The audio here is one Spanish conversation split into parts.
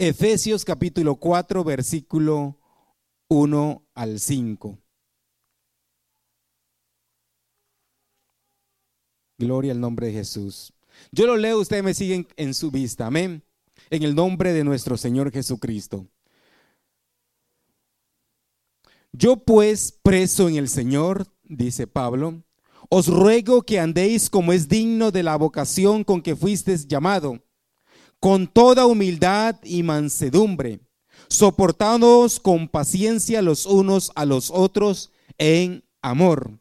Efesios capítulo 4, versículo 1 al 5. Gloria al nombre de Jesús. Yo lo leo, ustedes me siguen en su vista. Amén. En el nombre de nuestro Señor Jesucristo. Yo pues, preso en el Señor, dice Pablo, os ruego que andéis como es digno de la vocación con que fuisteis llamado, con toda humildad y mansedumbre, soportándoos con paciencia los unos a los otros en amor,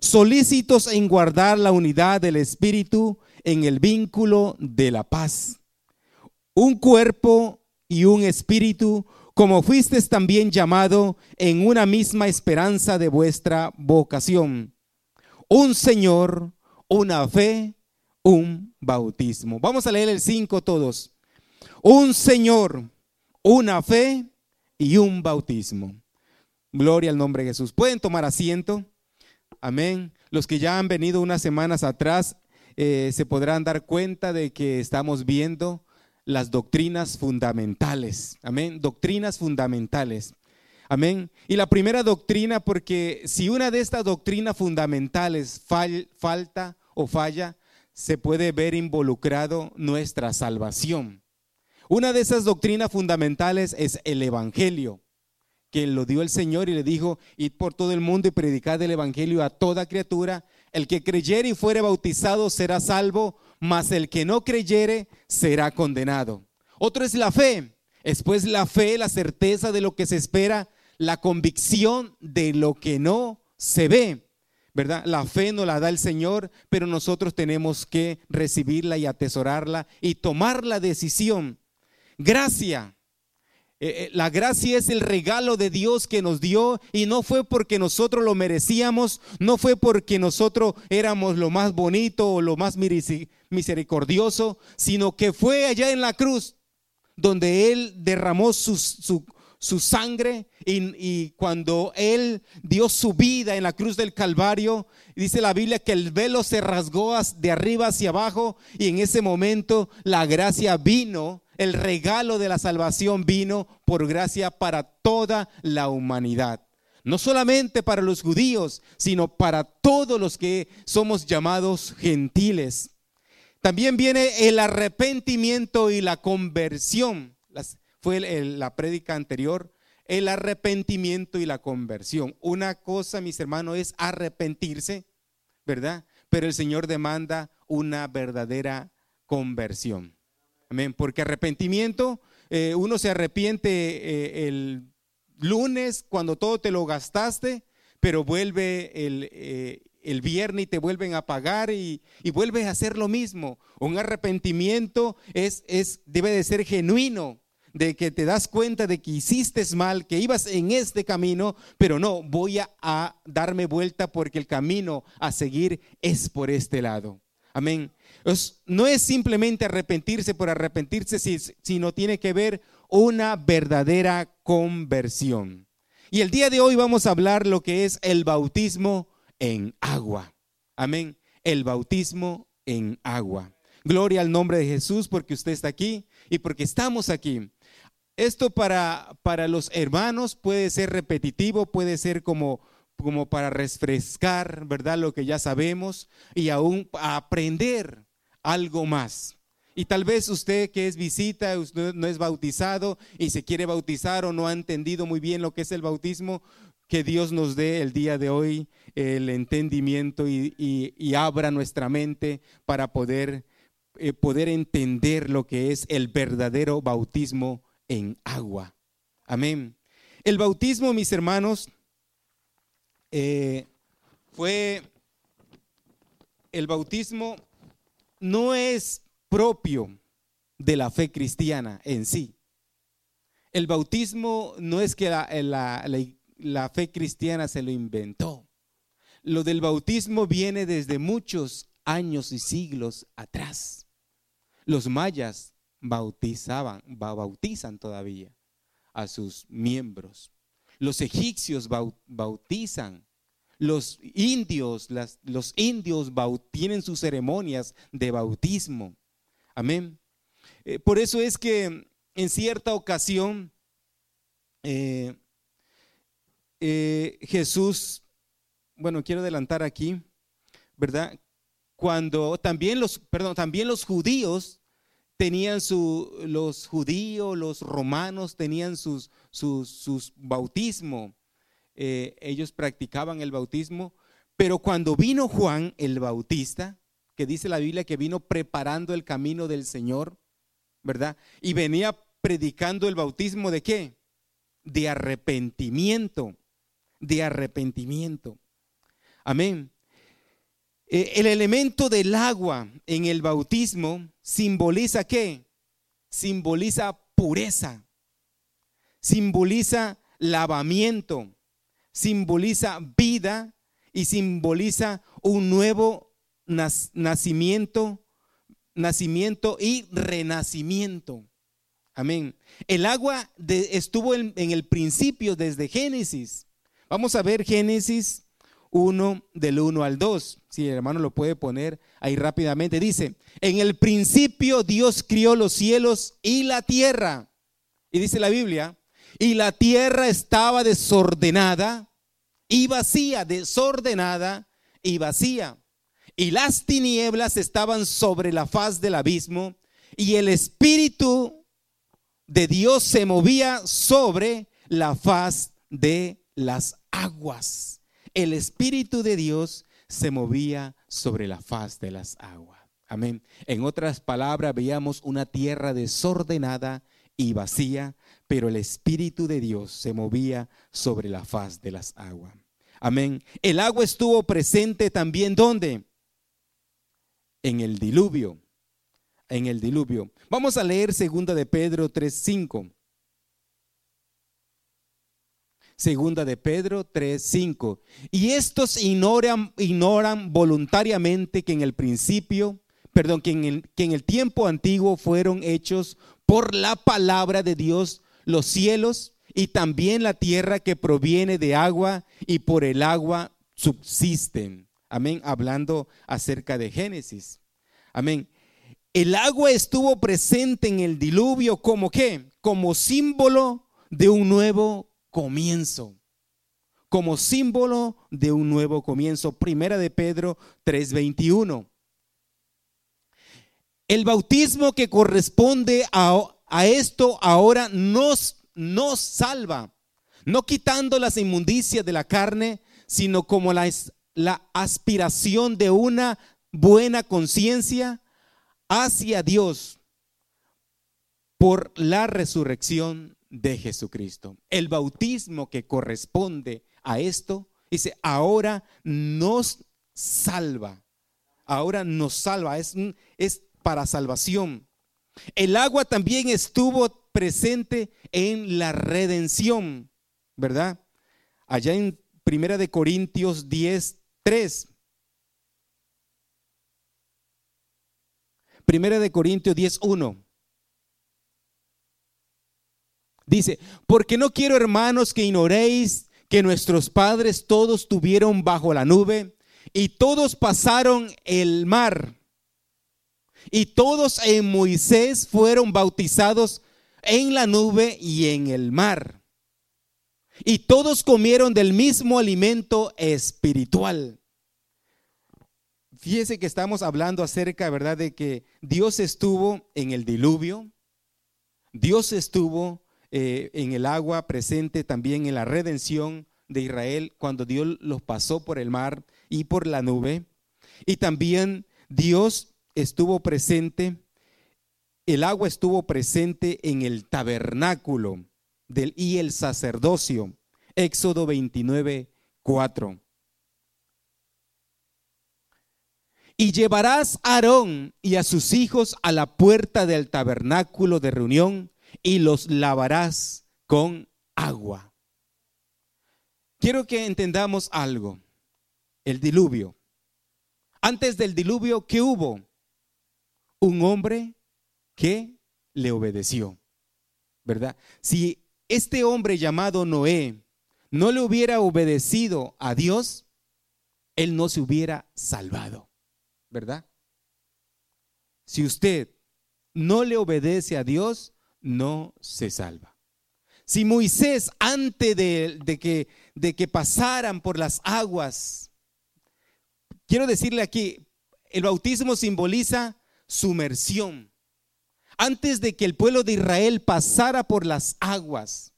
solícitos en guardar la unidad del Espíritu en el vínculo de la paz. Un cuerpo y un espíritu, como fuisteis también llamado en una misma esperanza de vuestra vocación. Un Señor, una fe, un bautismo. Vamos a leer el 5 todos. Un Señor, una fe y un bautismo. Gloria al nombre de Jesús. Pueden tomar asiento. Amén. Los que ya han venido unas semanas atrás eh, se podrán dar cuenta de que estamos viendo las doctrinas fundamentales. Amén. Doctrinas fundamentales. Amén. Y la primera doctrina, porque si una de estas doctrinas fundamentales falta o falla, se puede ver involucrado nuestra salvación. Una de esas doctrinas fundamentales es el Evangelio, que lo dio el Señor y le dijo, id por todo el mundo y predicad el Evangelio a toda criatura. El que creyere y fuere bautizado será salvo, mas el que no creyere será condenado. Otro es la fe. Después la fe, la certeza de lo que se espera, la convicción de lo que no se ve. ¿Verdad? La fe nos la da el Señor, pero nosotros tenemos que recibirla y atesorarla y tomar la decisión. Gracia. Eh, eh, la gracia es el regalo de Dios que nos dio y no fue porque nosotros lo merecíamos, no fue porque nosotros éramos lo más bonito o lo más misericordioso, sino que fue allá en la cruz donde Él derramó su, su, sangre y, y, cuando Él dio su vida en la cruz del Calvario, dice la Biblia que el velo se rasgó de arriba hacia abajo y en ese momento la gracia vino el regalo de la salvación vino por gracia para toda la humanidad. No solamente para los judíos, sino para todos los que somos llamados gentiles. También viene el arrepentimiento y la conversión. Fue la prédica anterior. El arrepentimiento y la conversión. Una cosa, mis hermanos, es arrepentirse, ¿verdad? Pero el Señor demanda una verdadera conversión. Amén. Porque arrepentimiento, eh, uno se arrepiente eh, el lunes cuando todo te lo gastaste, pero vuelve el, eh, el viernes y te vuelven a pagar y, y, vuelves a hacer lo mismo. Un arrepentimiento es, es, debe de ser genuino, de que te das cuenta de que hiciste mal, que ibas en este camino, pero no, voy a, darme vuelta porque el camino a seguir es por este lado. Amén no es simplemente arrepentirse por arrepentirse, sino tiene que ver una verdadera conversión. Y el día de hoy vamos a hablar lo que es el bautismo en agua. Amén. El bautismo en agua. Gloria al nombre de Jesús porque usted está aquí y porque estamos aquí. Esto para, para los hermanos puede ser repetitivo, puede ser como, como para refrescar, ¿verdad? Lo que ya sabemos y aún aprender algo más. Y tal vez usted que es visita, usted no es bautizado y se quiere bautizar o no ha entendido muy bien lo que es el bautismo, que Dios nos dé el día de hoy el entendimiento y, abra nuestra mente para poder, eh, poder entender lo que es el verdadero bautismo en agua. Amén. El bautismo, mis hermanos, eh, fue el bautismo no es propio de la fe cristiana en sí. El bautismo no es que la, fe cristiana se lo inventó. Lo del bautismo viene desde muchos años y siglos atrás. Los mayas bautizaban, bautizan todavía a sus miembros. Los egipcios bautizan los indios, los indios tienen sus ceremonias de bautismo. Amén. Eh, por eso es que en cierta ocasión eh, eh, Jesús, bueno, quiero adelantar aquí, ¿verdad? Cuando también los, perdón, también los judíos tenían su, los judíos, los romanos tenían sus, sus, bautismo. Eh, ellos practicaban el bautismo, pero cuando vino Juan el Bautista, que dice la Biblia que vino preparando el camino del Señor, ¿verdad? Y venía predicando el bautismo de qué? De arrepentimiento, de arrepentimiento. Amén. Eh, el elemento del agua en el bautismo simboliza qué? Simboliza pureza, simboliza lavamiento, simboliza vida y simboliza un nuevo nacimiento, nacimiento y renacimiento. Amén. El agua estuvo en, el principio desde Génesis. Vamos a ver Génesis 1 del 1 al 2. Si el hermano lo puede poner ahí rápidamente. Dice, en el principio Dios crió los cielos y la tierra. Y dice la Biblia, y la tierra estaba desordenada y vacía, desordenada y vacía. Y las tinieblas estaban sobre la faz del abismo y el Espíritu de Dios se movía sobre la faz de las aguas. El Espíritu de Dios se movía sobre la faz de las aguas. Amén. En otras palabras, veíamos una tierra desordenada y vacía, pero el Espíritu de Dios se movía sobre la faz de las aguas. Amén. El agua estuvo presente también ¿dónde? En el diluvio. En el diluvio. Vamos a leer segunda de Pedro 3:5. Segunda de Pedro 3:5. Y estos ignoran, ignoran voluntariamente que en el principio, perdón, que en el, que en el tiempo antiguo fueron hechos por la palabra de Dios los cielos y también la tierra que proviene de agua y por el agua subsisten. Amén, hablando acerca de Génesis. Amén. El agua estuvo presente en el diluvio como qué? Como símbolo de un nuevo comienzo. Como símbolo de un nuevo comienzo. Primera de Pedro 3:21. El bautismo que corresponde a, a esto ahora nos, nos salva, no quitando las inmundicias de la carne, sino como la, la aspiración de una buena conciencia hacia Dios por la resurrección de Jesucristo. El bautismo que corresponde a esto, dice, ahora nos salva. Ahora nos salva, es, es para salvación. El agua también estuvo presente en la redención, ¿verdad? Allá en Primera de Corintios 10, 3. Primera de Corintios 10, 1. Dice, porque no quiero hermanos que ignoréis que nuestros padres todos tuvieron bajo la nube y todos pasaron el mar y todos en Moisés fueron bautizados en la nube y en el mar. Y todos comieron del mismo alimento espiritual. Fíjese que estamos hablando acerca, ¿verdad?, de que Dios estuvo en el diluvio, Dios estuvo eh, en el agua presente también en la redención de Israel cuando Dios los pasó por el mar y por la nube. Y también Dios estuvo presente, el agua estuvo presente en el tabernáculo del, y el sacerdocio. Éxodo 29, 4. Y llevarás a Aarón y a sus hijos a la puerta del tabernáculo de reunión y los lavarás con agua. Quiero que entendamos algo. El diluvio. Antes del diluvio, ¿qué hubo? un hombre que le obedeció, ¿verdad? Si este hombre llamado Noé no le hubiera obedecido a Dios, él no se hubiera salvado, ¿verdad? Si usted no le obedece a Dios, no se salva. Si Moisés, antes de, que, de que pasaran por las aguas, quiero decirle aquí, el bautismo simboliza sumersión. Antes de que el pueblo de Israel pasara por las aguas,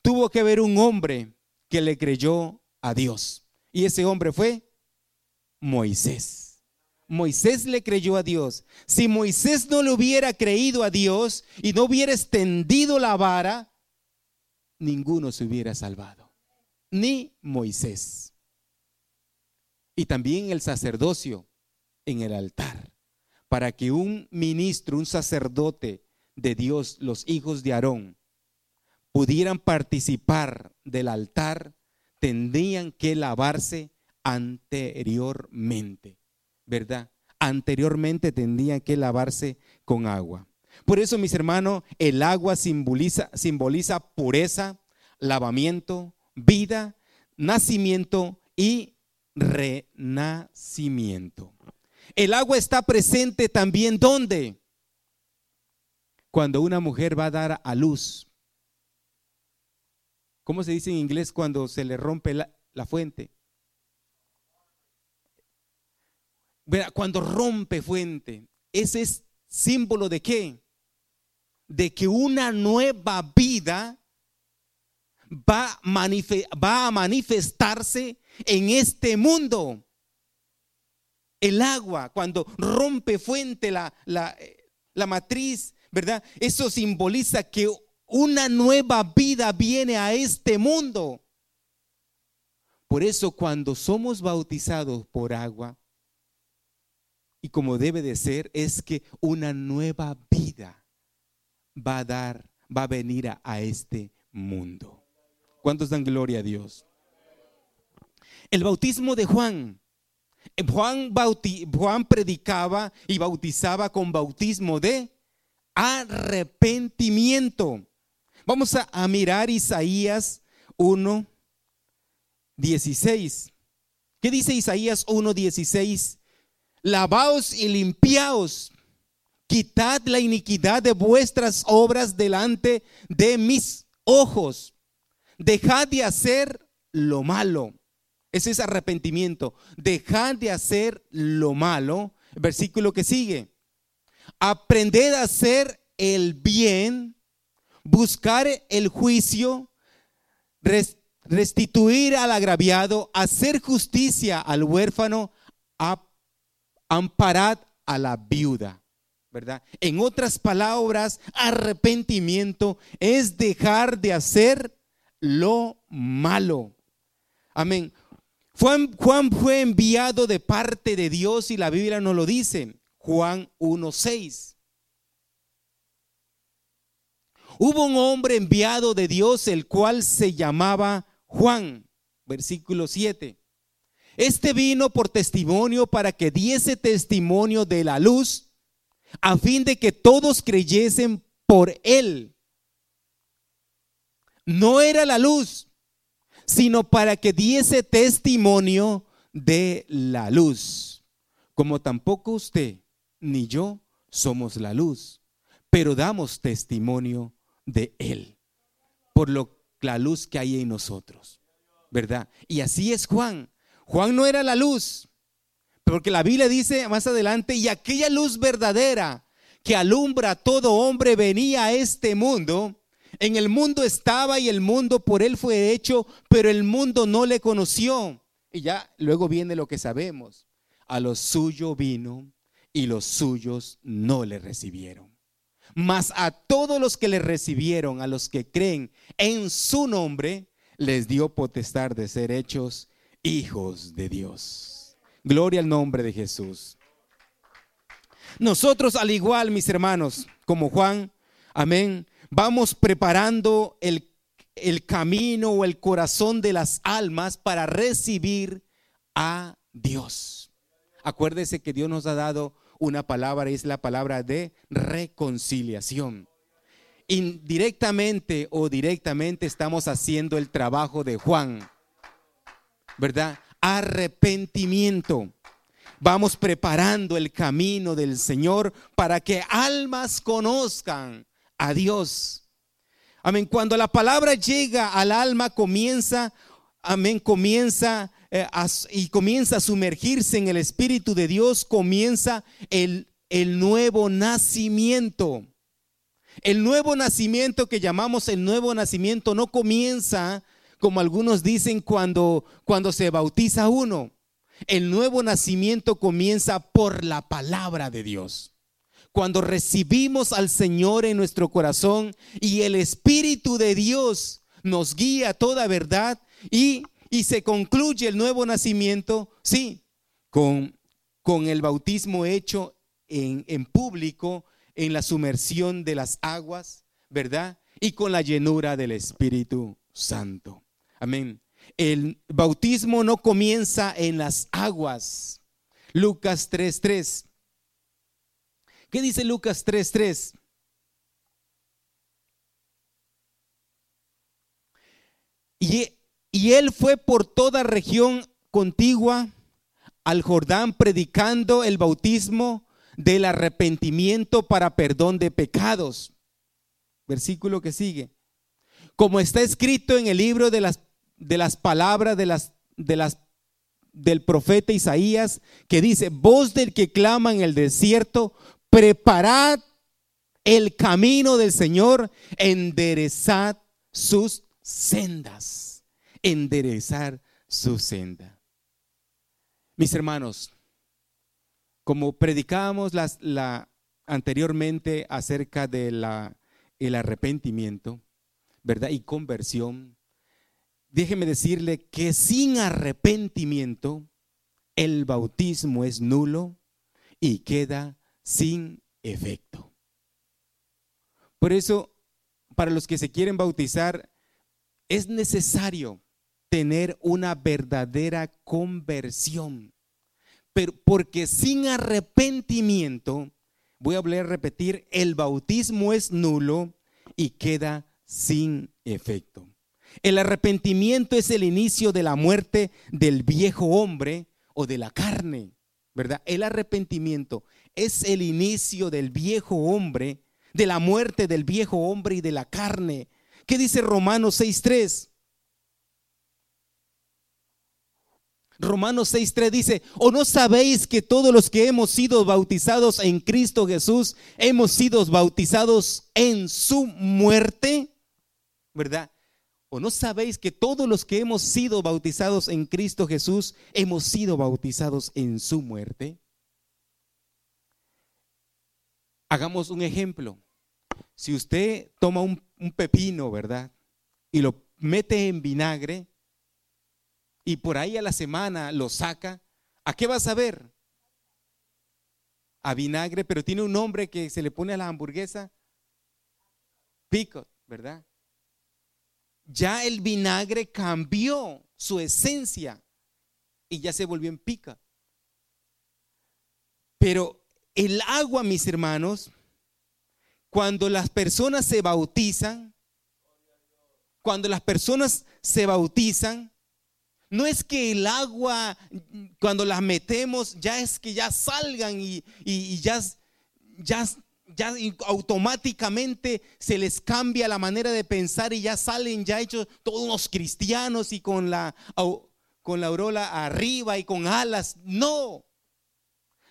tuvo que haber un hombre que le creyó a Dios. Y ese hombre fue Moisés. Moisés le creyó a Dios. Si Moisés no le hubiera creído a Dios y no hubiera extendido la vara, ninguno se hubiera salvado. Ni Moisés. Y también el sacerdocio en el altar. Para que un ministro, un sacerdote de Dios, los hijos de Aarón, pudieran participar del altar, tendrían que lavarse anteriormente, ¿verdad? Anteriormente tendrían que lavarse con agua. Por eso, mis hermanos, el agua simboliza, simboliza pureza, lavamiento, vida, nacimiento y renacimiento. El agua está presente también ¿dónde? Cuando una mujer va a dar a luz, ¿Cómo se dice en inglés cuando se le rompe la, fuente? Cuando rompe fuente, ese es símbolo de qué? De que una nueva vida va, a manifestarse en este mundo. El agua, cuando rompe fuente la, la, la matriz, ¿verdad? Eso simboliza que una nueva vida viene a este mundo. Por eso cuando somos bautizados por agua, y como debe de ser, es que una nueva vida va a dar, va a venir a, este mundo. ¿Cuántos dan gloria a Dios? El bautismo de Juan. Juan, Juan predicaba y bautizaba con bautismo de arrepentimiento. Vamos a, mirar Isaías 1, 16. ¿Qué dice Isaías 1, 16? Lavaos y limpiaos, quitad la iniquidad de vuestras obras delante de mis ojos. Dejad de hacer lo malo. Ese es arrepentimiento. Dejad de hacer lo malo. versículo que sigue. Aprended a hacer el bien buscar el juicio, restituir al agraviado, hacer justicia al huérfano, amparad a la viuda. ¿verdad? En otras palabras, arrepentimiento es dejar de hacer lo malo. Amén. Juan, fue enviado de parte de Dios y la Biblia nos lo dice. Juan 1.6. Hubo un hombre enviado de Dios, el cual se llamaba Juan, versículo 7. Este vino por testimonio para que diese testimonio de la luz, a fin de que todos creyesen por él. No era la luz, sino para que diese testimonio de la luz. Como tampoco usted ni yo somos la luz, pero damos testimonio de Él, por lo, la luz que hay en nosotros, ¿verdad? Y así es Juan. Juan no era la luz, porque la Biblia dice más adelante, y aquella luz verdadera que alumbra a todo hombre venía a este mundo. En el mundo estaba y el mundo por él fue hecho, pero el mundo no le conoció. Y ya luego viene lo que sabemos. A lo suyo vino y los suyos no le recibieron mas a todos los que le recibieron, a los que creen en su nombre, les dio potestad de ser hechos hijos de Dios. Gloria al nombre de Jesús. Nosotros al igual, mis hermanos, como Juan, amén, vamos preparando el, el camino o el corazón de las almas para recibir a Dios. Acuérdese que Dios nos ha dado una palabra, es la palabra de reconciliación. Indirectamente o directamente estamos haciendo el trabajo de Juan, ¿verdad? Arrepentimiento. Vamos preparando el camino del Señor para que almas conozcan a Dios. Amén. Cuando la palabra llega al alma, comienza, amén, comienza eh, y comienza a sumergirse en el Espíritu de Dios, comienza el, el nuevo nacimiento. El nuevo nacimiento que llamamos el nuevo nacimiento no comienza, como algunos dicen, cuando, cuando se bautiza uno. El nuevo nacimiento comienza por la palabra de Dios. Cuando recibimos al Señor en nuestro corazón y el Espíritu de Dios nos guía a toda verdad y, y se concluye el nuevo nacimiento, sí, con, con el bautismo hecho en, en público, en la sumersión de las aguas, ¿verdad? Y con la llenura del Espíritu Santo. Amén. El bautismo no comienza en las aguas. Lucas 3:3. ¿Qué dice Lucas 3:3? Y, y él fue por toda región contigua al Jordán predicando el bautismo del arrepentimiento para perdón de pecados. Versículo que sigue. Como está escrito en el libro de las de las palabras de las, de las, del profeta Isaías que dice, voz del que clama en el desierto, preparad el camino del Señor, enderezad sus sendas, enderezar su senda. Mis hermanos, como predicábamos las, la, anteriormente acerca de la, el arrepentimiento, ¿verdad? Y conversión, déjeme decirle que sin arrepentimiento el bautismo es nulo y queda sin efecto. Por eso, para los que se quieren bautizar, es necesario tener una verdadera conversión. Pero porque sin arrepentimiento, voy a volver a repetir, el bautismo es nulo y queda sin efecto. El arrepentimiento es el inicio de la muerte del viejo hombre o de la carne, ¿verdad? El arrepentimiento es el inicio del viejo hombre, de la muerte del viejo hombre y de la carne. ¿Qué dice Romanos 6.3? Romanos 6.3 dice, ¿o no sabéis que todos los que hemos sido bautizados en Cristo Jesús hemos sido bautizados en su muerte? ¿Verdad? ¿O no sabéis que todos los que hemos sido bautizados en Cristo Jesús hemos sido bautizados en su muerte? Hagamos un ejemplo. Si usted toma un, pepino, ¿verdad? Y lo mete en vinagre y por ahí a la semana lo saca, ¿a qué va a saber? A vinagre, pero tiene un nombre que se le pone a la hamburguesa. Picot, ¿verdad? Ya el vinagre cambió su esencia y ya se volvió en pica. Pero el agua, mis hermanos, cuando las personas se bautizan, cuando las personas se bautizan, no es que el agua, cuando las metemos, ya es que ya salgan y, ya, ya ya automáticamente se les cambia la manera de pensar y ya salen ya hechos todos unos cristianos y con la, con la aureola arriba y con alas. No.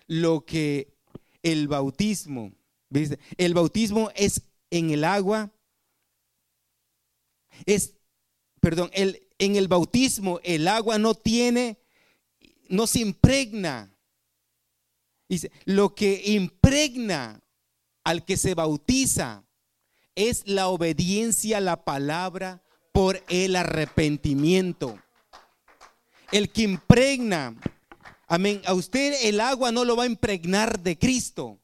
Lo que el bautismo, el bautismo es en el agua, es, perdón, el, en el bautismo el agua no tiene, no se impregna. Dice, lo que impregna al que se bautiza es la obediencia a la palabra por el arrepentimiento. El que impregna, amén, a usted el agua no lo va a impregnar de Cristo.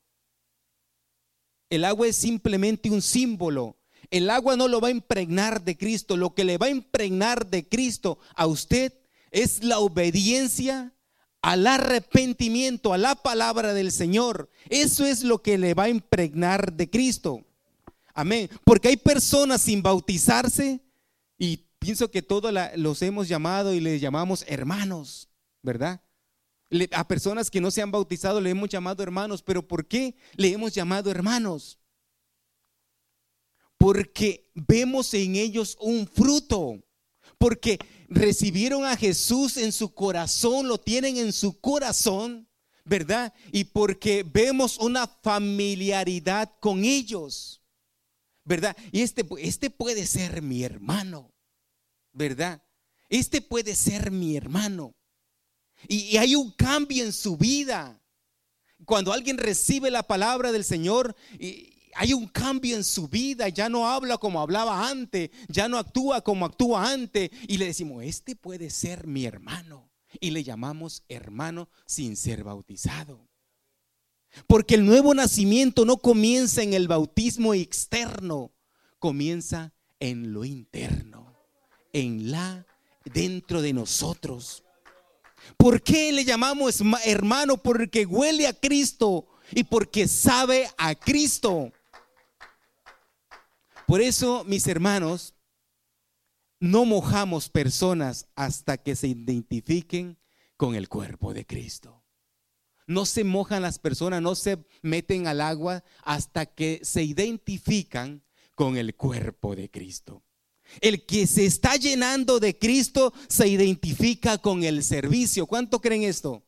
El agua es simplemente un símbolo. El agua no lo va a impregnar de Cristo. Lo que le va a impregnar de Cristo a usted es la obediencia al arrepentimiento, a la palabra del Señor. Eso es lo que le va a impregnar de Cristo. Amén. Porque hay personas sin bautizarse y pienso que todos los hemos llamado y les llamamos hermanos, ¿verdad? a personas que no se han bautizado le hemos llamado hermanos, pero ¿por qué le hemos llamado hermanos? porque vemos en ellos un fruto, porque recibieron a Jesús en su corazón, lo tienen en su corazón, ¿verdad? Y porque vemos una familiaridad con ellos, ¿verdad? Y este, este puede ser mi hermano, ¿verdad? Este puede ser mi hermano. Y, y hay un cambio en su vida. Cuando alguien recibe la palabra del Señor, y, hay un cambio en su vida, ya no habla como hablaba antes, ya no actúa como actúa antes. Y le decimos, este puede ser mi hermano. Y le llamamos hermano sin ser bautizado. Porque el nuevo nacimiento no comienza en el bautismo externo, comienza en lo interno, en la dentro de nosotros. ¿Por qué le llamamos hermano? Porque huele a Cristo y porque sabe a Cristo. Por eso, mis hermanos, no mojamos personas hasta que se identifiquen con el cuerpo de Cristo. No se mojan las personas, no se meten al agua hasta que se identifican con el cuerpo de Cristo. El que se está llenando de Cristo se identifica con el servicio. ¿Cuánto creen esto?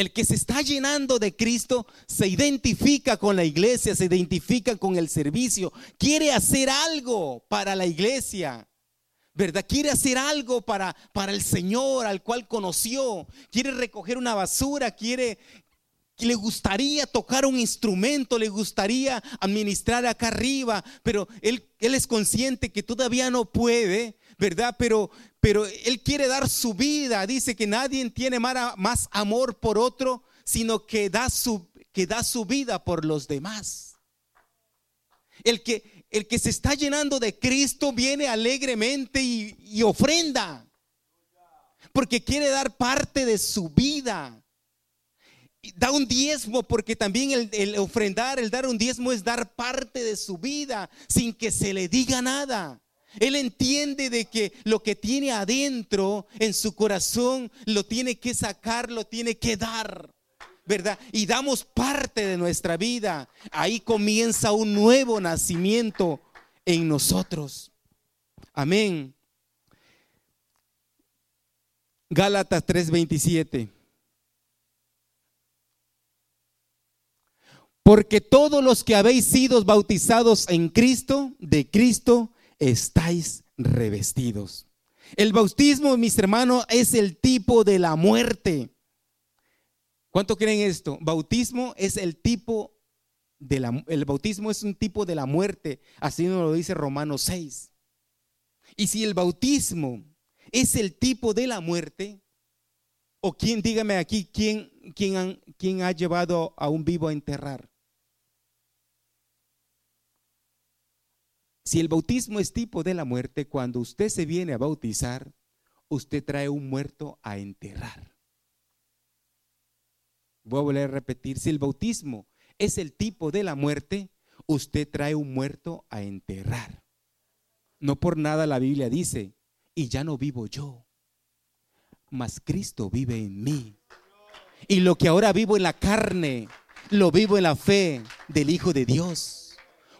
El que se está llenando de Cristo se identifica con la iglesia, se identifica con el servicio, quiere hacer algo para la iglesia. ¿Verdad? Quiere hacer algo para, para el Señor al cual conoció. Quiere recoger una basura, quiere, le gustaría tocar un instrumento, le gustaría administrar acá arriba, pero él, él es consciente que todavía no puede, ¿verdad? Pero, pero Él quiere dar su vida. Dice que nadie tiene más amor por otro, sino que da su, que da su vida por los demás. El que, el que se está llenando de Cristo viene alegremente y, ofrenda, porque quiere dar parte de su vida. Da un diezmo porque también el, el, ofrendar, el dar un diezmo es dar parte de su vida sin que se le diga nada. Él entiende de que lo que tiene adentro en su corazón lo tiene que sacar, lo tiene que dar. ¿Verdad? Y damos parte de nuestra vida. Ahí comienza un nuevo nacimiento en nosotros. Amén. Gálatas 3:27. Porque todos los que habéis sido bautizados en Cristo, de Cristo, estáis revestidos. El bautismo, mis hermanos, es el tipo de la muerte. ¿Cuánto creen esto? Bautismo es el tipo de la el bautismo es un tipo de la muerte, así nos lo dice Romanos 6. Y si el bautismo es el tipo de la muerte, o quién, dígame aquí, quién, quién, quién ha llevado a un vivo a enterrar. Si el bautismo es tipo de la muerte, cuando usted se viene a bautizar, usted trae un muerto a enterrar. Voy a volver a repetir, si el bautismo es el tipo de la muerte, usted trae un muerto a enterrar. No por nada la Biblia dice, y ya no vivo yo, mas Cristo vive en mí. Y lo que ahora vivo en la carne, lo vivo en la fe del Hijo de Dios.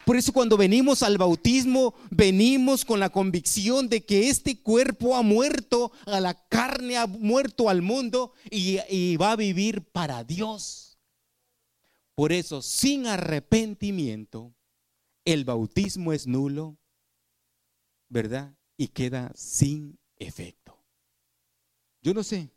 Por eso cuando venimos al bautismo, venimos con la convicción de que este cuerpo ha muerto a la carne, ha muerto al mundo y, va a vivir para Dios. Por eso, sin arrepentimiento, el bautismo es nulo, ¿verdad? Y queda sin efecto. Yo no sé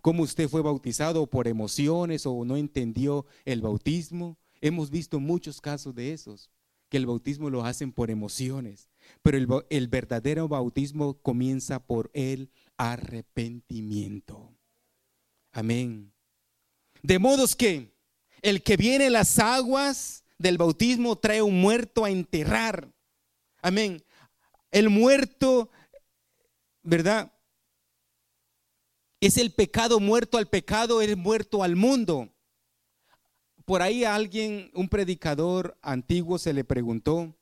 cómo usted fue bautizado por emociones o no entendió el bautismo. Hemos visto muchos casos de esos que el bautismo lo hacen por emociones, pero el, verdadero bautismo comienza por el arrepentimiento. Amén. De modos que el que viene las aguas del bautismo trae un muerto a enterrar. Amén. El muerto, ¿verdad? Es el pecado muerto al pecado, es muerto al mundo. Por ahí alguien, un predicador antiguo, se le preguntó,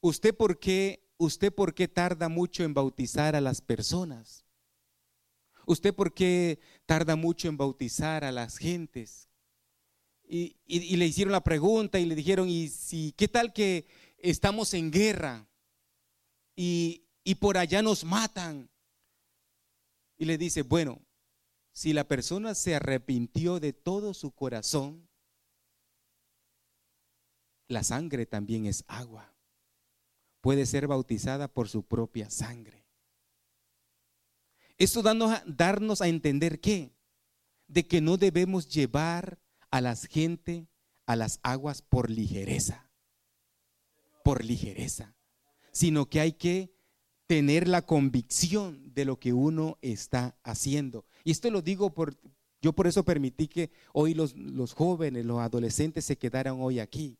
¿usted por qué, usted por qué tarda mucho en bautizar a las personas? ¿Usted por qué tarda mucho en bautizar a las gentes? Y, le hicieron la pregunta y le dijeron, ¿y si qué tal que estamos en guerra y por allá nos matan. Y le dice, bueno, si la persona se arrepintió de todo su corazón, la sangre también es agua. Puede ser bautizada por su propia sangre. Esto darnos, darnos a entender que, de que no debemos llevar a la gente a las aguas por ligereza, por ligereza, sino que hay que tener la convicción de lo que uno está haciendo. Y esto lo digo por, yo por eso permití que hoy los, los jóvenes, los adolescentes se quedaran hoy aquí,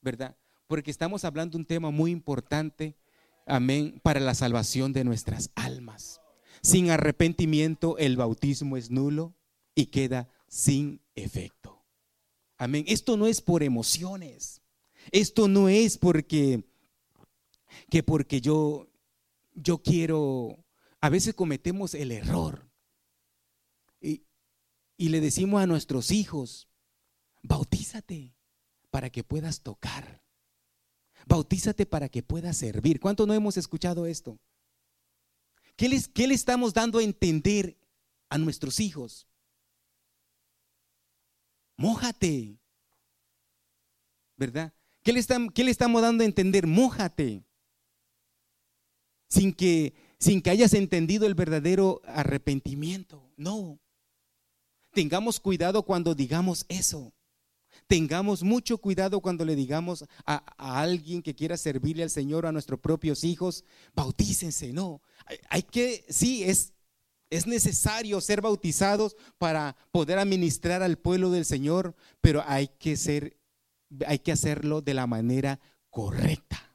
¿verdad? Porque estamos hablando de un tema muy importante, amén, para la salvación de nuestras almas. Sin arrepentimiento el bautismo es nulo y queda sin efecto. Amén. Esto no es por emociones. Esto no es porque que porque yo yo quiero a veces cometemos el error y, y le decimos a nuestros hijos, bautízate para que puedas tocar. Bautízate para que puedas servir. ¿Cuánto no hemos escuchado esto? ¿Qué, les, ¿Qué le estamos dando a entender a nuestros hijos? Mójate. ¿Verdad? ¿Qué le, están, ¿Qué le estamos dando a entender? Mójate. Sin que, sin que hayas entendido el verdadero arrepentimiento. No. Tengamos cuidado cuando digamos eso. Tengamos mucho cuidado cuando le digamos a, alguien que quiera servirle al Señor, a nuestros propios hijos, bautícense. No, hay, que, sí, es, es necesario ser bautizados para poder administrar al pueblo del Señor, pero hay que ser, hay que hacerlo de la manera correcta.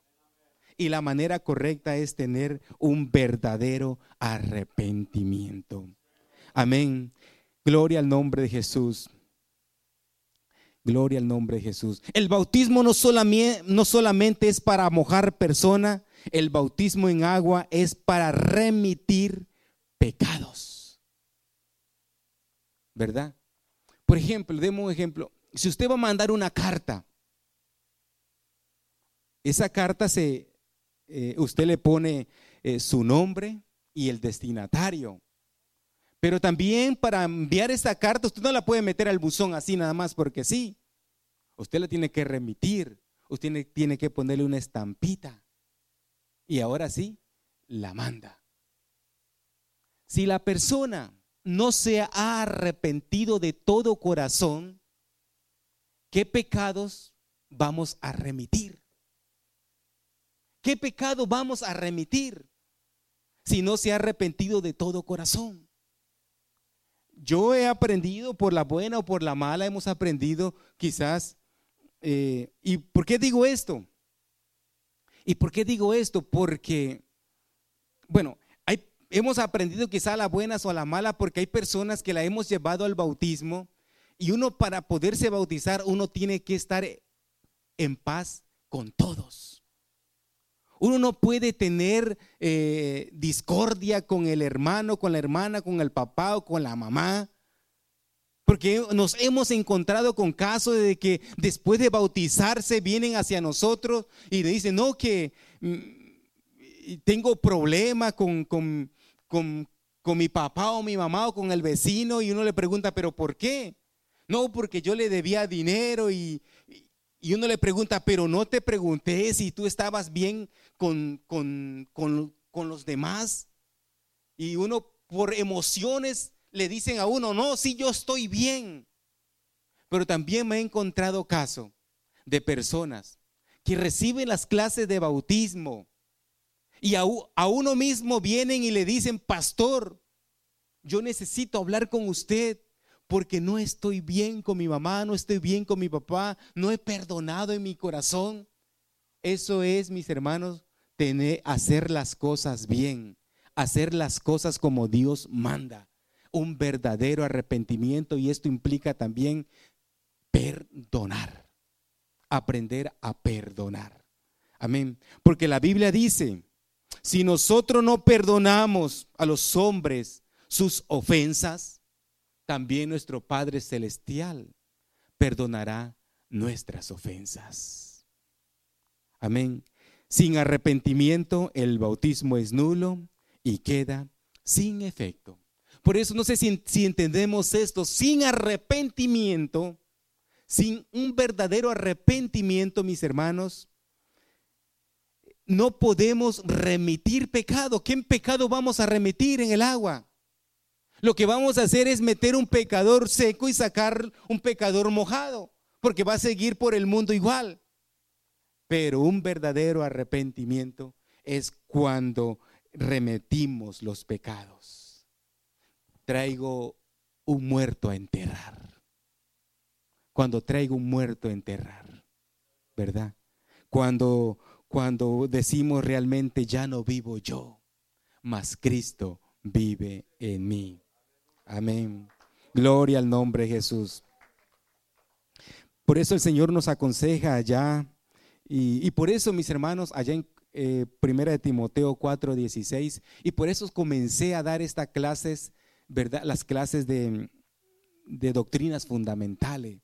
Y la manera correcta es tener un verdadero arrepentimiento. Amén. Gloria al nombre de Jesús. Gloria al nombre de Jesús. El bautismo no solamente, no solamente es para mojar persona, el bautismo en agua es para remitir pecados. ¿Verdad? Por ejemplo, demos un ejemplo. Si usted va a mandar una carta, esa carta se, eh, usted le pone eh, su nombre y el destinatario. Pero también para enviar esa carta, usted no la puede meter al buzón así nada más porque sí. Usted la tiene que remitir, usted tiene, que ponerle una estampita. Y ahora sí, la manda. Si la persona no se ha arrepentido de todo corazón, ¿qué pecados vamos a remitir? ¿Qué pecado vamos a remitir si no se ha arrepentido de todo corazón? yo he aprendido por la buena o por la mala, hemos aprendido quizás. Eh, ¿Y por qué digo esto? ¿Y por qué digo esto? Porque, bueno, hemos aprendido quizás a la buena o a la mala porque hay personas que la hemos llevado al bautismo y uno para poderse bautizar, uno tiene que estar en paz con todos. Uno no puede tener eh, discordia con el hermano, con la hermana, con el papá o con la mamá. Porque nos hemos encontrado con casos de que después de bautizarse vienen hacia nosotros y le dicen, no, que mm, tengo problema con, con, con, con mi papá o mi mamá o con el vecino y uno le pregunta, pero ¿por qué? No, porque yo le debía dinero y, y uno le pregunta, pero no te pregunté si tú estabas bien con, con, los demás. Y uno por emociones le dicen a uno, no, sí, yo estoy bien. Pero también me he encontrado caso de personas que reciben las clases de bautismo y a, a, uno mismo vienen y le dicen, pastor, yo necesito hablar con usted porque no estoy bien con mi mamá, no estoy bien con mi papá, no he perdonado en mi corazón. Eso es, mis hermanos, tener, hacer las cosas bien, hacer las cosas como Dios manda, un verdadero arrepentimiento y esto implica también perdonar, aprender a perdonar. Amén. Porque la Biblia dice, si nosotros no perdonamos a los hombres sus ofensas, también nuestro Padre Celestial perdonará nuestras ofensas. Amén. Sin arrepentimiento el bautismo es nulo y queda sin efecto. Por eso no sé si, entendemos esto, sin arrepentimiento, sin un verdadero arrepentimiento, mis hermanos, no podemos remitir pecado. ¿Qué pecado vamos a remitir en el agua? Lo que vamos a hacer es meter un pecador seco y sacar un pecador mojado, porque va a seguir por el mundo igual. Pero un verdadero arrepentimiento es cuando remetimos los pecados. Traigo un muerto a enterrar. Cuando traigo un muerto a enterrar, ¿verdad? Cuando cuando decimos realmente ya no vivo yo, mas Cristo vive en mí. Amén. Gloria al nombre de Jesús. Por eso el Señor nos aconseja allá, y, por eso, mis hermanos, allá en eh, Primera de Timoteo 4, 16, y por eso comencé a dar estas clases, ¿verdad? Las clases de, doctrinas fundamentales.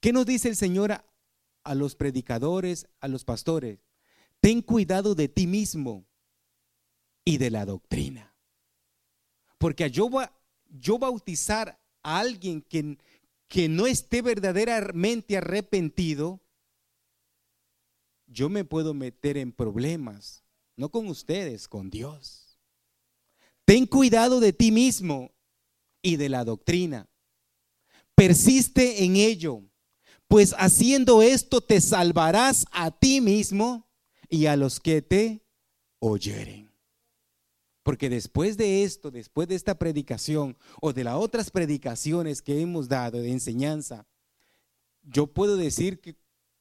¿Qué nos dice el Señor a los predicadores, a los pastores? ten cuidado de ti mismo y de la doctrina. Porque yo, yo bautizar a alguien que, que no esté verdaderamente arrepentido, yo me puedo meter en problemas, no con ustedes, con Dios. Ten cuidado de ti mismo y de la doctrina. Persiste en ello, pues haciendo esto te salvarás a ti mismo y a los que te oyeren. Porque después de esto, después de esta predicación o de las otras predicaciones que hemos dado de enseñanza, yo puedo decir que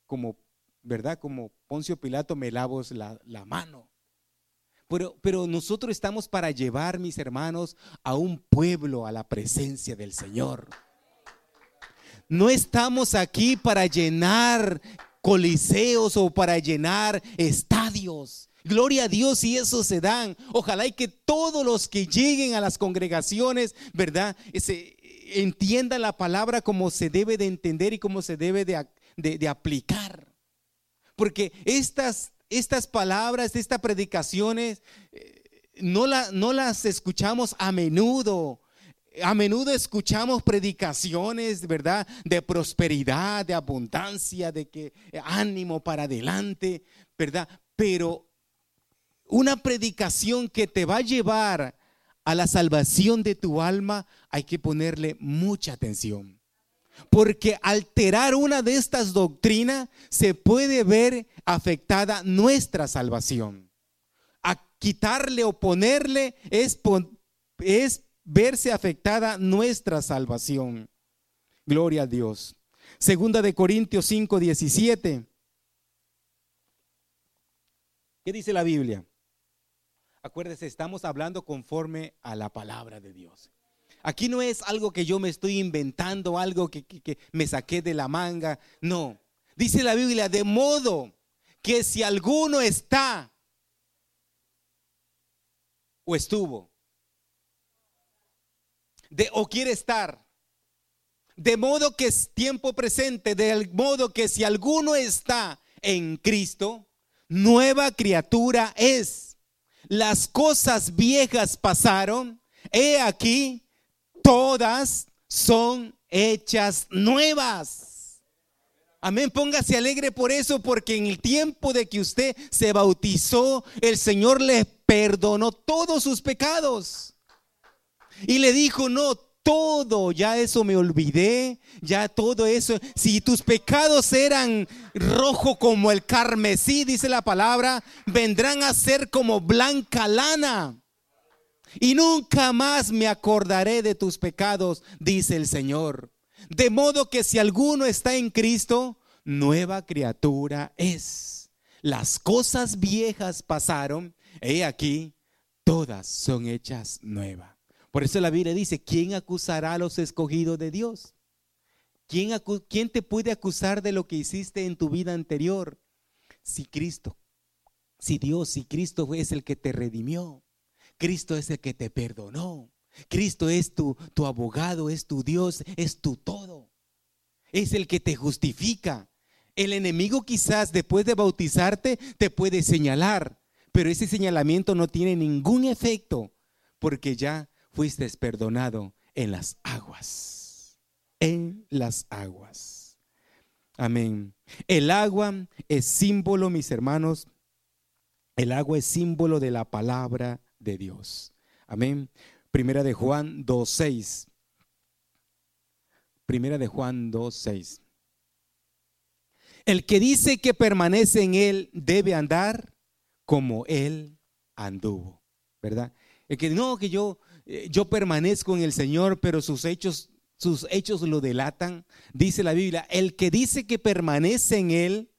como, ¿verdad? Como Poncio Pilato me lavo la, mano. Pero, pero, nosotros estamos para llevar, mis hermanos, a un pueblo a la presencia del Señor. No estamos aquí para llenar coliseos o para llenar estadios. Gloria a Dios si eso se dan. Ojalá y que todos los que lleguen a las congregaciones, ¿verdad? Se, entiendan la palabra como se debe de entender y como se debe de, aplicar. Porque estas, estas palabras, estas predicaciones, eh, no, la, no las escuchamos a menudo a menudo escuchamos predicaciones, ¿verdad? De prosperidad, de abundancia, de que eh, ánimo para adelante, ¿verdad? Pero una predicación que te va a llevar a la salvación de tu alma, hay que ponerle mucha atención. Porque alterar una de estas doctrinas se puede ver afectada nuestra salvación. A quitarle o ponerle es, es verse afectada nuestra salvación. Gloria a Dios. Segunda de Corintios 5, 17. ¿Qué dice la Biblia? Acuérdese, estamos hablando conforme a la palabra de Dios. Aquí no es algo que yo me estoy inventando, algo que, me saqué de la manga. No. Dice la Biblia, de modo que si alguno está o estuvo de, o quiere estar. De modo que es tiempo presente, de modo que si alguno está en Cristo, nueva criatura es. Las cosas viejas pasaron, he aquí, todas son hechas nuevas. Amén, póngase alegre por eso, porque en el tiempo de que usted se bautizó, el Señor le perdonó todos sus pecados. Y le dijo, no, todo, ya eso me olvidé, ya todo eso. Si tus pecados eran rojo como el carmesí, dice la palabra, vendrán a ser como blanca lana. Y nunca más me acordaré de tus pecados, dice el Señor. De modo que si alguno está en Cristo, nueva criatura es. Las cosas viejas pasaron, he aquí, todas son hechas nuevas. Por eso la Biblia dice, ¿quién acusará a los escogidos de Dios? ¿Quién, ¿Quién, te puede acusar de lo que hiciste en tu vida anterior? Si Cristo, si Dios, si Cristo es el que te redimió, Cristo es el que te perdonó, Cristo es tu, tu abogado, es tu Dios, es tu todo, es el que te justifica. El enemigo quizás después de bautizarte te puede señalar, pero ese señalamiento no tiene ningún efecto porque ya fuiste perdonado en las aguas. En las aguas. Amén. El agua es símbolo, mis hermanos, el agua es símbolo de la palabra de Dios. Amén. Primera de Juan 2.6. Primera de Juan 2.6. El que dice que permanece en él debe andar como él anduvo, ¿verdad? El que no, que yo, eh, yo permanezco en el Señor, pero sus hechos, sus hechos lo delatan, dice la Biblia, el que dice que permanece en él,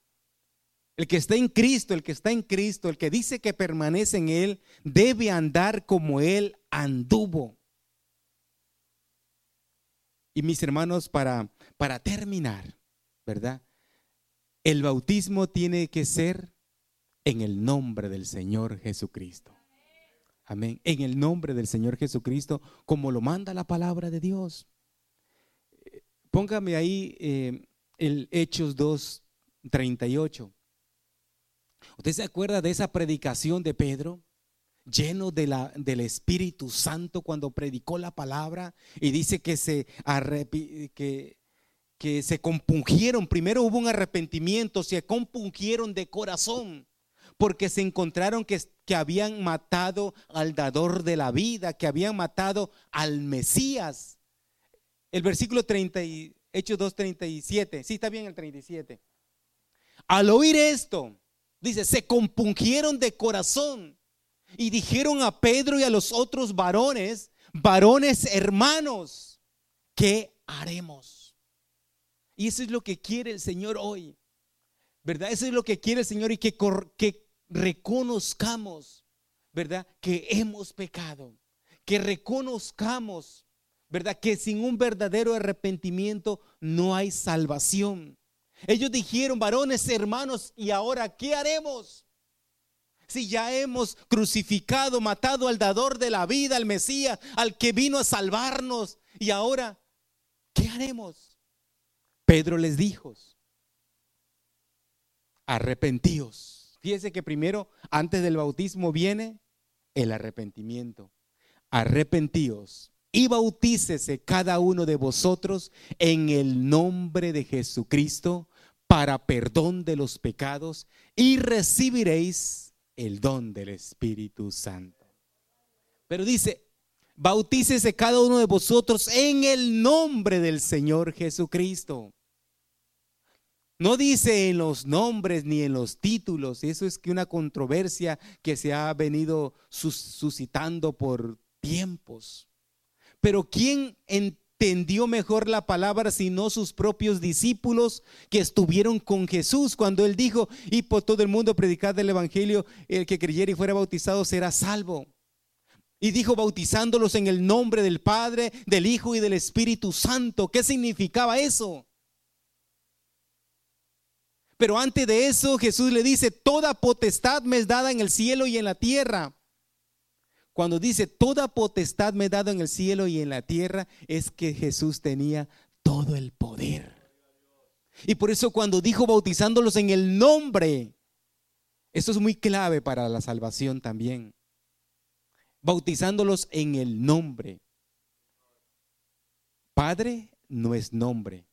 el que está en Cristo, el que está en Cristo, el que dice que permanece en él, debe andar como él anduvo. Y mis hermanos, para, para terminar, ¿verdad? El bautismo tiene que ser en el nombre del Señor Jesucristo. Amén. En el nombre del Señor Jesucristo, como lo manda la palabra de Dios. Póngame ahí eh, el Hechos 2, 38. ¿Usted se acuerda de esa predicación de Pedro? Lleno de la, del Espíritu Santo cuando predicó la palabra y dice que se, que que se compungieron, primero hubo un arrepentimiento, se compungieron de corazón, porque se encontraron que, que habían matado al dador de la vida, que habían matado al Mesías. El versículo 30, Hechos 2.37, sí está bien el 37. Al oír esto, dice, se compungieron de corazón y dijeron a Pedro y a los otros varones, varones hermanos, ¿qué haremos? Y eso es lo que quiere el Señor hoy. ¿Verdad? Eso es lo que quiere el Señor y que, que reconozcamos, ¿verdad? Que hemos pecado. Que reconozcamos, ¿verdad? Que sin un verdadero arrepentimiento no hay salvación. Ellos dijeron, varones, hermanos, ¿y ahora qué haremos? Si ya hemos crucificado, matado al dador de la vida, al Mesías, al que vino a salvarnos, y ahora, ¿qué haremos? Pedro les dijo, arrepentíos. Fíjese que primero, antes del bautismo, viene el arrepentimiento. Arrepentíos y bautícese cada uno de vosotros en el nombre de Jesucristo para perdón de los pecados y recibiréis el don del Espíritu Santo. Pero dice, bautícese cada uno de vosotros en el nombre del Señor Jesucristo. No dice en los nombres ni en los títulos, eso es que una controversia que se ha venido suscitando por tiempos. Pero ¿quién entendió mejor la palabra sino sus propios discípulos que estuvieron con Jesús cuando él dijo, y por todo el mundo predicar el Evangelio, el que creyera y fuera bautizado será salvo? Y dijo bautizándolos en el nombre del Padre, del Hijo y del Espíritu Santo. ¿Qué significaba eso? Pero antes de eso Jesús le dice, toda potestad me es dada en el cielo y en la tierra. Cuando dice, toda potestad me es dada en el cielo y en la tierra, es que Jesús tenía todo el poder. Y por eso cuando dijo bautizándolos en el nombre, esto es muy clave para la salvación también. Bautizándolos en el nombre. Padre no es nombre.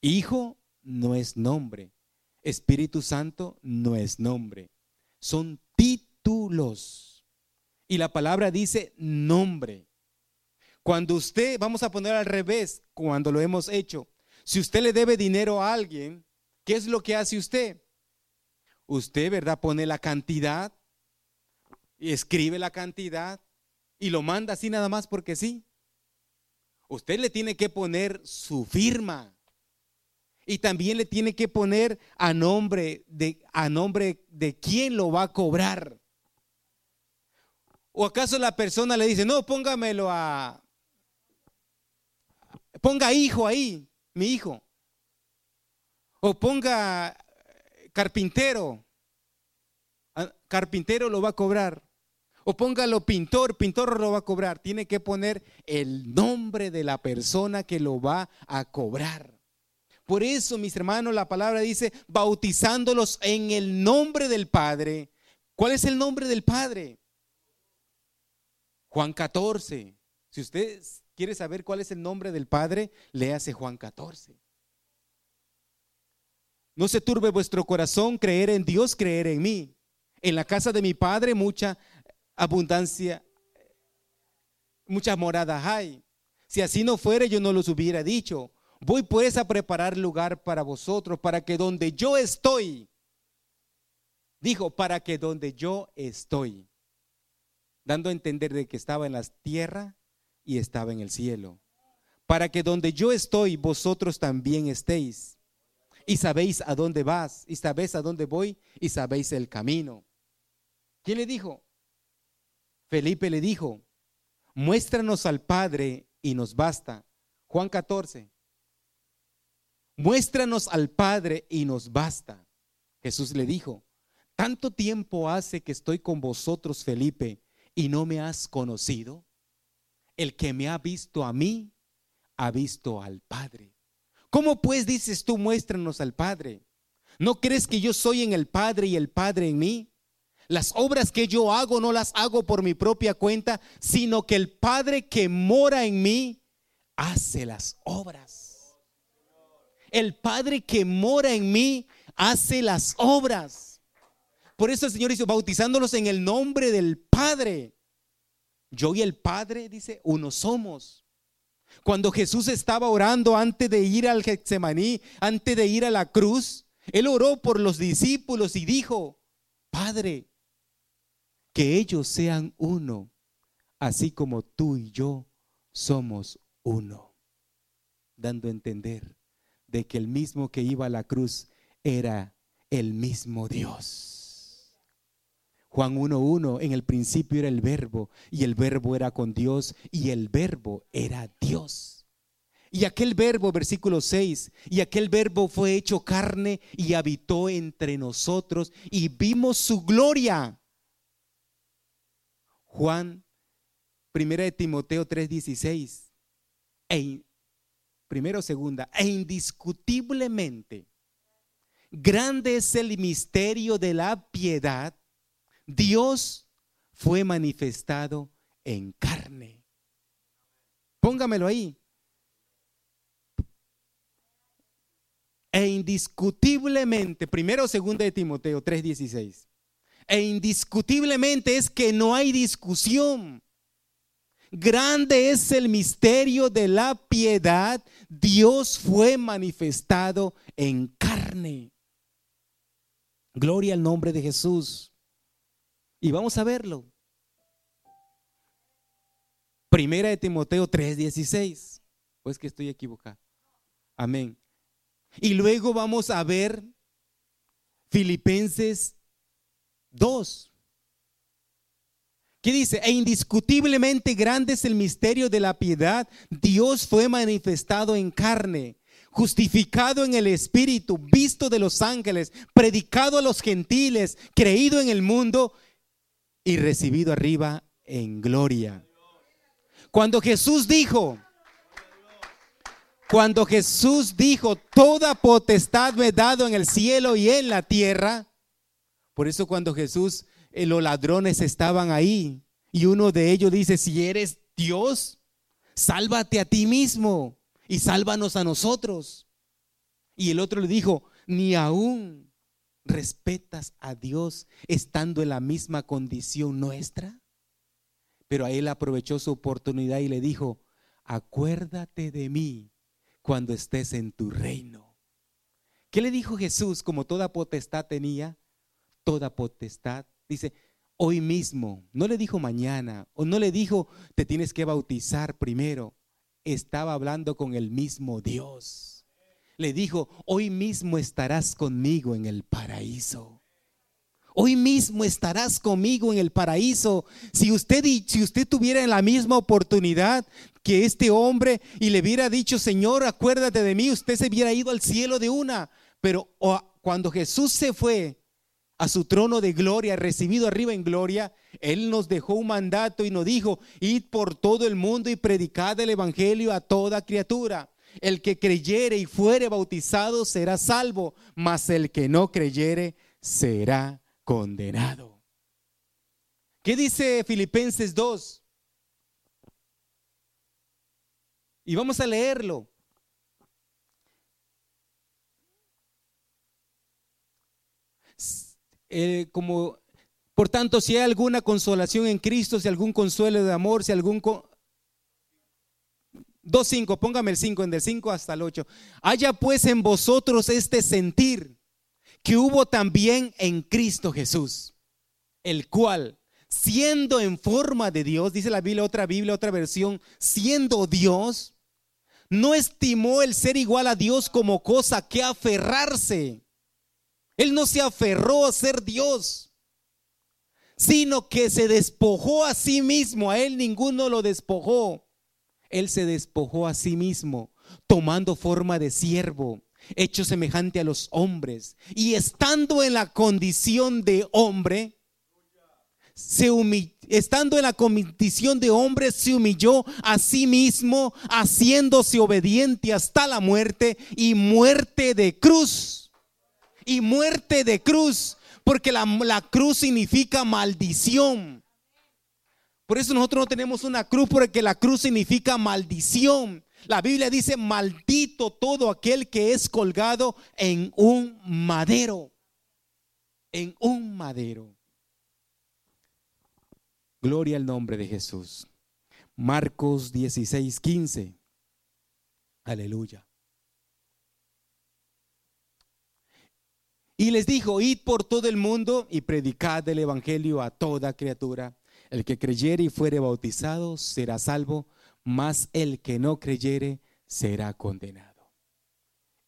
Hijo no es nombre. Espíritu Santo no es nombre, son títulos. Y la palabra dice nombre. Cuando usted, vamos a poner al revés, cuando lo hemos hecho, si usted le debe dinero a alguien, ¿qué es lo que hace usted? Usted, ¿verdad? Pone la cantidad y escribe la cantidad y lo manda así nada más porque sí. Usted le tiene que poner su firma. Y también le tiene que poner a nombre de a nombre de quién lo va a cobrar. ¿O acaso la persona le dice, "No, póngamelo a ponga hijo ahí, mi hijo." O ponga carpintero. Ah, carpintero lo va a cobrar. O póngalo pintor, pintor lo va a cobrar. Tiene que poner el nombre de la persona que lo va a cobrar. Por eso, mis hermanos, la palabra dice, bautizándolos en el nombre del Padre. ¿Cuál es el nombre del Padre? Juan 14. Si usted quiere saber cuál es el nombre del Padre, léase Juan 14. No se turbe vuestro corazón, creer en Dios, creer en mí. En la casa de mi Padre mucha abundancia, muchas moradas hay. Si así no fuera, yo no los hubiera dicho. Voy pues a preparar lugar para vosotros, para que donde yo estoy, dijo, para que donde yo estoy, dando a entender de que estaba en la tierra y estaba en el cielo, para que donde yo estoy, vosotros también estéis. Y sabéis a dónde vas, y sabéis a dónde voy, y sabéis el camino. ¿Quién le dijo? Felipe le dijo, muéstranos al Padre y nos basta. Juan 14. Muéstranos al Padre y nos basta. Jesús le dijo, tanto tiempo hace que estoy con vosotros, Felipe, y no me has conocido. El que me ha visto a mí, ha visto al Padre. ¿Cómo pues dices tú, muéstranos al Padre? ¿No crees que yo soy en el Padre y el Padre en mí? Las obras que yo hago no las hago por mi propia cuenta, sino que el Padre que mora en mí hace las obras. El Padre que mora en mí hace las obras. Por eso el Señor dice, bautizándolos en el nombre del Padre. Yo y el Padre, dice, uno somos. Cuando Jesús estaba orando antes de ir al Getsemaní, antes de ir a la cruz, Él oró por los discípulos y dijo, Padre, que ellos sean uno, así como tú y yo somos uno, dando a entender de que el mismo que iba a la cruz era el mismo Dios. Juan 1.1, en el principio era el verbo y el verbo era con Dios y el verbo era Dios. Y aquel verbo, versículo 6, y aquel verbo fue hecho carne y habitó entre nosotros y vimos su gloria Juan, primera de Timoteo 3:16, e, primero segunda, e indiscutiblemente, grande es el misterio de la piedad, Dios fue manifestado en carne. Póngamelo ahí. E indiscutiblemente, primero segunda de Timoteo 3:16 e indiscutiblemente es que no hay discusión. Grande es el misterio de la piedad. Dios fue manifestado en carne. Gloria al nombre de Jesús. Y vamos a verlo. Primera de Timoteo 3:16. Pues que estoy equivocado. Amén. Y luego vamos a ver Filipenses Dos. ¿Qué dice? E indiscutiblemente grande es el misterio de la piedad. Dios fue manifestado en carne, justificado en el Espíritu, visto de los ángeles, predicado a los gentiles, creído en el mundo y recibido arriba en gloria. Cuando Jesús dijo, cuando Jesús dijo, toda potestad me he dado en el cielo y en la tierra, por eso cuando Jesús, eh, los ladrones estaban ahí y uno de ellos dice, si eres Dios, sálvate a ti mismo y sálvanos a nosotros. Y el otro le dijo, ni aún respetas a Dios estando en la misma condición nuestra. Pero a él aprovechó su oportunidad y le dijo, acuérdate de mí cuando estés en tu reino. ¿Qué le dijo Jesús como toda potestad tenía? toda potestad. Dice, hoy mismo, no le dijo mañana, o no le dijo, te tienes que bautizar primero. Estaba hablando con el mismo Dios. Le dijo, hoy mismo estarás conmigo en el paraíso. Hoy mismo estarás conmigo en el paraíso. Si usted, si usted tuviera la misma oportunidad que este hombre y le hubiera dicho, Señor, acuérdate de mí, usted se hubiera ido al cielo de una. Pero cuando Jesús se fue, a su trono de gloria, recibido arriba en gloria, Él nos dejó un mandato y nos dijo, id por todo el mundo y predicad el Evangelio a toda criatura. El que creyere y fuere bautizado será salvo, mas el que no creyere será condenado. ¿Qué dice Filipenses 2? Y vamos a leerlo. Eh, como, por tanto, si hay alguna consolación en Cristo, si algún consuelo de amor, si algún... 2.5, póngame el 5, en del 5 hasta el 8. Haya pues en vosotros este sentir que hubo también en Cristo Jesús, el cual, siendo en forma de Dios, dice la Biblia, otra Biblia, otra versión, siendo Dios, no estimó el ser igual a Dios como cosa que aferrarse. Él no se aferró a ser Dios, sino que se despojó a sí mismo. A él ninguno lo despojó. Él se despojó a sí mismo, tomando forma de siervo hecho semejante a los hombres, y estando en la condición de hombre, se estando en la condición de hombre, se humilló a sí mismo, haciéndose obediente hasta la muerte y muerte de cruz. Y muerte de cruz, porque la, la cruz significa maldición. Por eso nosotros no tenemos una cruz, porque la cruz significa maldición. La Biblia dice, maldito todo aquel que es colgado en un madero. En un madero. Gloria al nombre de Jesús. Marcos 16, 15. Aleluya. Y les dijo, id por todo el mundo y predicad el Evangelio a toda criatura. El que creyere y fuere bautizado será salvo mas el que no creyere será condenado.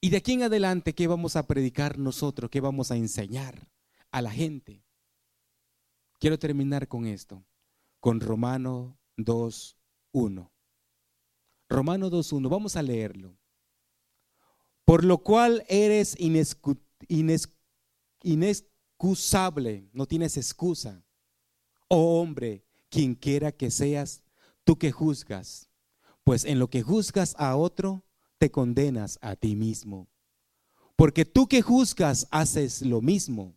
Y de aquí en adelante, ¿qué vamos a predicar nosotros? ¿Qué vamos a enseñar a la gente? Quiero terminar con esto, con Romano 2.1. Romano 2.1, vamos a leerlo. Por lo cual eres inexcusable, no tienes excusa. Oh hombre, quien quiera que seas, tú que juzgas, pues en lo que juzgas a otro, te condenas a ti mismo. Porque tú que juzgas haces lo mismo.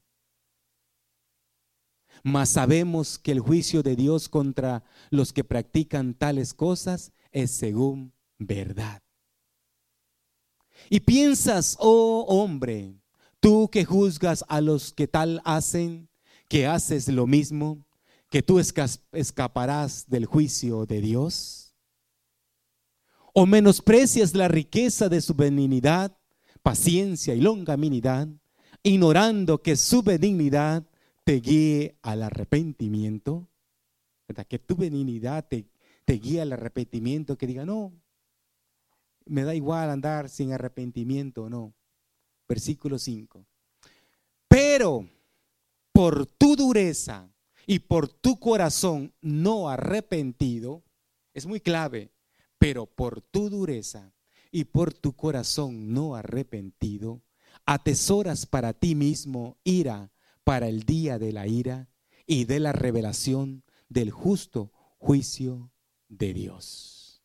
Mas sabemos que el juicio de Dios contra los que practican tales cosas es según verdad. Y piensas, oh hombre, tú que juzgas a los que tal hacen, que haces lo mismo, que tú escaparás del juicio de Dios? ¿O menosprecias la riqueza de su benignidad, paciencia y longanimidad, ignorando que su benignidad te guíe al arrepentimiento? Que tu benignidad te, te guíe al arrepentimiento, que diga, no, me da igual andar sin arrepentimiento, no. Versículo 5. Pero por tu dureza y por tu corazón no arrepentido, es muy clave, pero por tu dureza y por tu corazón no arrepentido, atesoras para ti mismo ira para el día de la ira y de la revelación del justo juicio de Dios.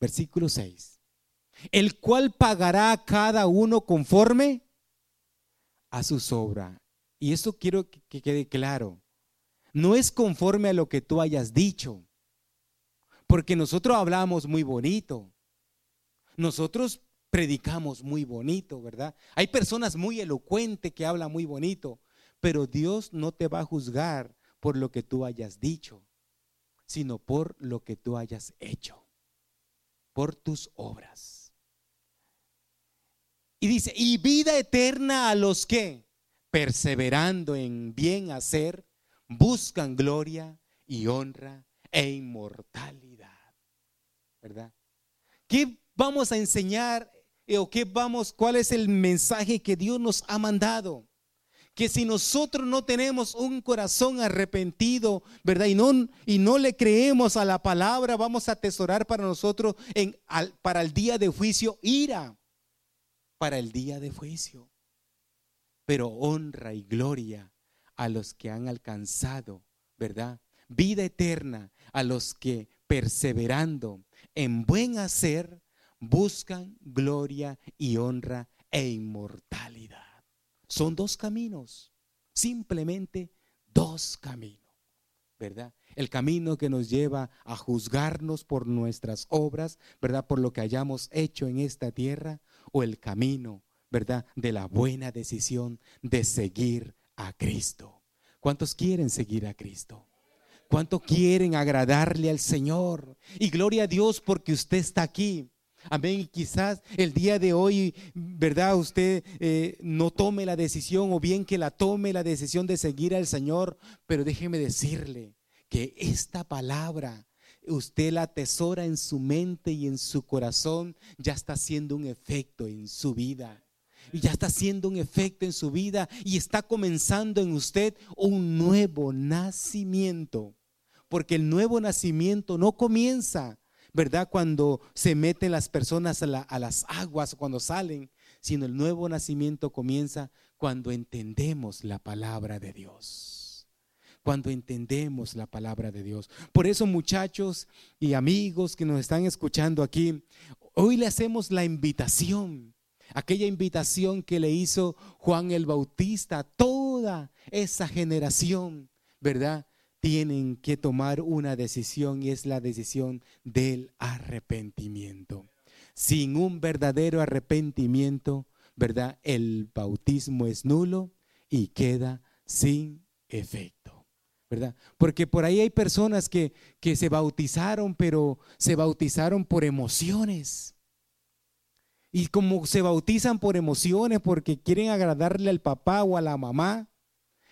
Versículo 6. El cual pagará a cada uno conforme a su obra. Y eso quiero que quede claro no es conforme a lo que tú hayas dicho. Porque nosotros hablamos muy bonito. Nosotros predicamos muy bonito, ¿verdad? Hay personas muy elocuentes que hablan muy bonito, pero Dios no te va a juzgar por lo que tú hayas dicho, sino por lo que tú hayas hecho, por tus obras. Y dice, y vida eterna a los que, perseverando en bien hacer, buscan gloria y honra e inmortalidad. ¿Verdad? ¿Qué vamos a enseñar eh, o qué vamos, cuál es el mensaje que Dios nos ha mandado? Que si nosotros no tenemos un corazón arrepentido, ¿verdad? Y no, y no le creemos a la palabra, vamos a atesorar para nosotros en, para el día de juicio ira, para el día de juicio. Pero honra y gloria a los que han alcanzado, ¿verdad? Vida eterna a los que perseverando en buen hacer buscan gloria y honra e inmortalidad. Son dos caminos, simplemente dos caminos, ¿verdad? El camino que nos lleva a juzgarnos por nuestras obras, ¿verdad? Por lo que hayamos hecho en esta tierra, o el camino, ¿verdad? De la buena decisión de seguir a Cristo. ¿Cuántos quieren seguir a Cristo? ¿Cuánto quieren agradarle al Señor? Y gloria a Dios porque usted está aquí. Amén. Y quizás el día de hoy, ¿verdad? Usted eh, no tome la decisión o bien que la tome la decisión de seguir al Señor. Pero déjeme decirle que esta palabra, usted la atesora en su mente y en su corazón, ya está haciendo un efecto en su vida. Y ya está haciendo un efecto en su vida y está comenzando en usted un nuevo nacimiento. Porque el nuevo nacimiento no comienza ¿verdad? Cuando se meten las personas a, las aguas, cuando salen, sino el nuevo nacimiento comienza cuando entendemos la palabra de Dios. Cuando entendemos la palabra de Dios. Por eso muchachos y amigos que nos están escuchando aquí, hoy le hacemos la invitación, aquella invitación que le hizo Juan el Bautista toda esa generación, ¿verdad? tienen que tomar una decisión y es la decisión del arrepentimiento. Sin un verdadero arrepentimiento, ¿verdad? El bautismo es nulo y queda sin efecto, ¿verdad? Porque por ahí hay personas que, que se bautizaron, pero se bautizaron por emociones. Y como se bautizan por emociones porque quieren agradarle al papá o a la mamá,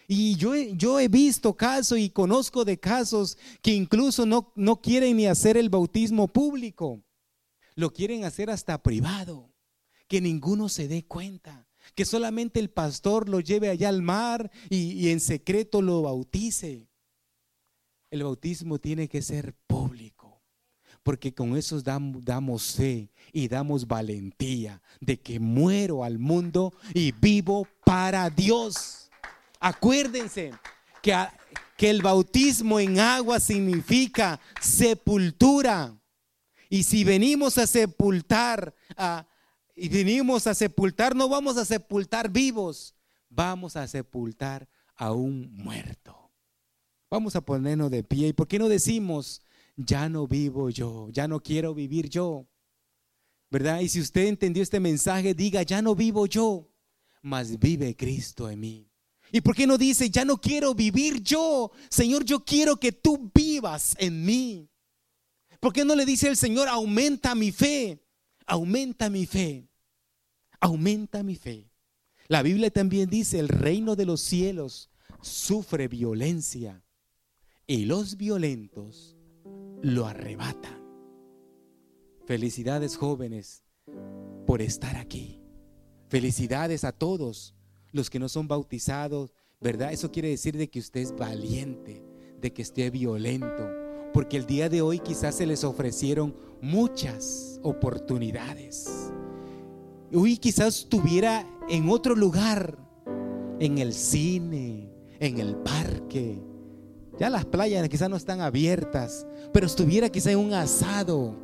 y yo, yo he visto casos y conozco de casos que incluso no, no quieren ni hacer el bautismo público. Lo quieren hacer hasta privado. Que ninguno se dé cuenta. Que solamente el pastor lo lleve allá al mar y, en secreto lo bautice. El bautismo tiene que ser. Porque con eso damos, fe y damos valentía de que muero al mundo y vivo para Dios. Acuérdense que, que el bautismo en agua significa sepultura. Y si venimos a sepultar, y venimos a sepultar, no vamos a sepultar vivos, vamos a sepultar a un muerto. Vamos a ponernos de pie. ¿Y por qué no decimos, ya no vivo yo, ya no quiero vivir yo? ¿Verdad? Y si usted entendió este mensaje, diga, ya no vivo yo, mas vive Cristo en mí. ¿Y por qué no dice, ya no quiero vivir yo? Señor, yo quiero que tú vivas en mí. ¿Por qué no le dice el Señor, aumenta mi fe? Aumenta mi fe. Aumenta mi fe. La Biblia también dice, el reino de los cielos sufre violencia y los violentos lo arrebatan. Felicidades jóvenes por estar aquí. Felicidades a todos los que no son bautizados, ¿verdad? Eso quiere decir de que usted es valiente, de que esté violento, porque el día de hoy quizás se les ofrecieron muchas oportunidades. Hoy quizás estuviera en otro lugar, en el cine, en el parque. Ya las playas quizás no están abiertas, pero estuviera quizás en un asado,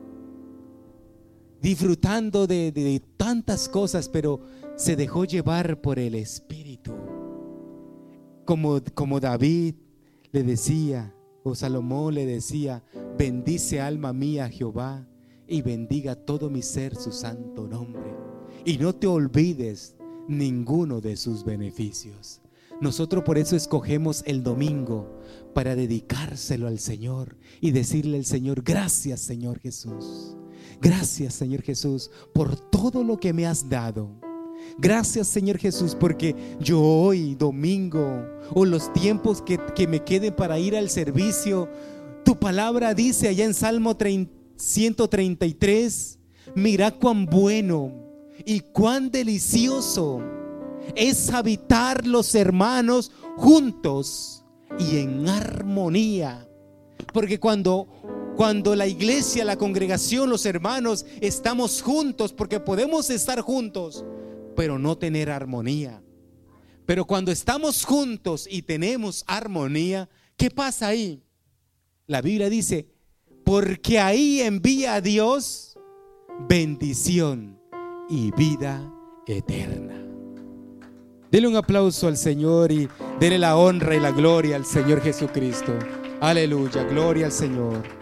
disfrutando de, de tantas cosas, pero se dejó llevar por el Espíritu. Como, como David le decía, o Salomón le decía, bendice alma mía Jehová y bendiga todo mi ser su santo nombre. Y no te olvides ninguno de sus beneficios. Nosotros por eso escogemos el domingo para dedicárselo al Señor y decirle al Señor, gracias Señor Jesús. Gracias Señor Jesús por todo lo que me has dado. Gracias Señor Jesús porque yo hoy, domingo, o los tiempos que, me queden para ir al servicio, tu palabra dice allá en Salmo 133, mira cuán bueno y cuán delicioso es habitar los hermanos juntos y en armonía. Porque cuando cuando la iglesia, la congregación, los hermanos estamos juntos, porque podemos estar juntos, pero no tener armonía. Pero cuando estamos juntos y tenemos armonía, ¿qué pasa ahí? La Biblia dice, porque ahí envía a Dios bendición y vida eterna. Dele un aplauso al Señor y dele la honra y la gloria al Señor Jesucristo. Aleluya, gloria al Señor.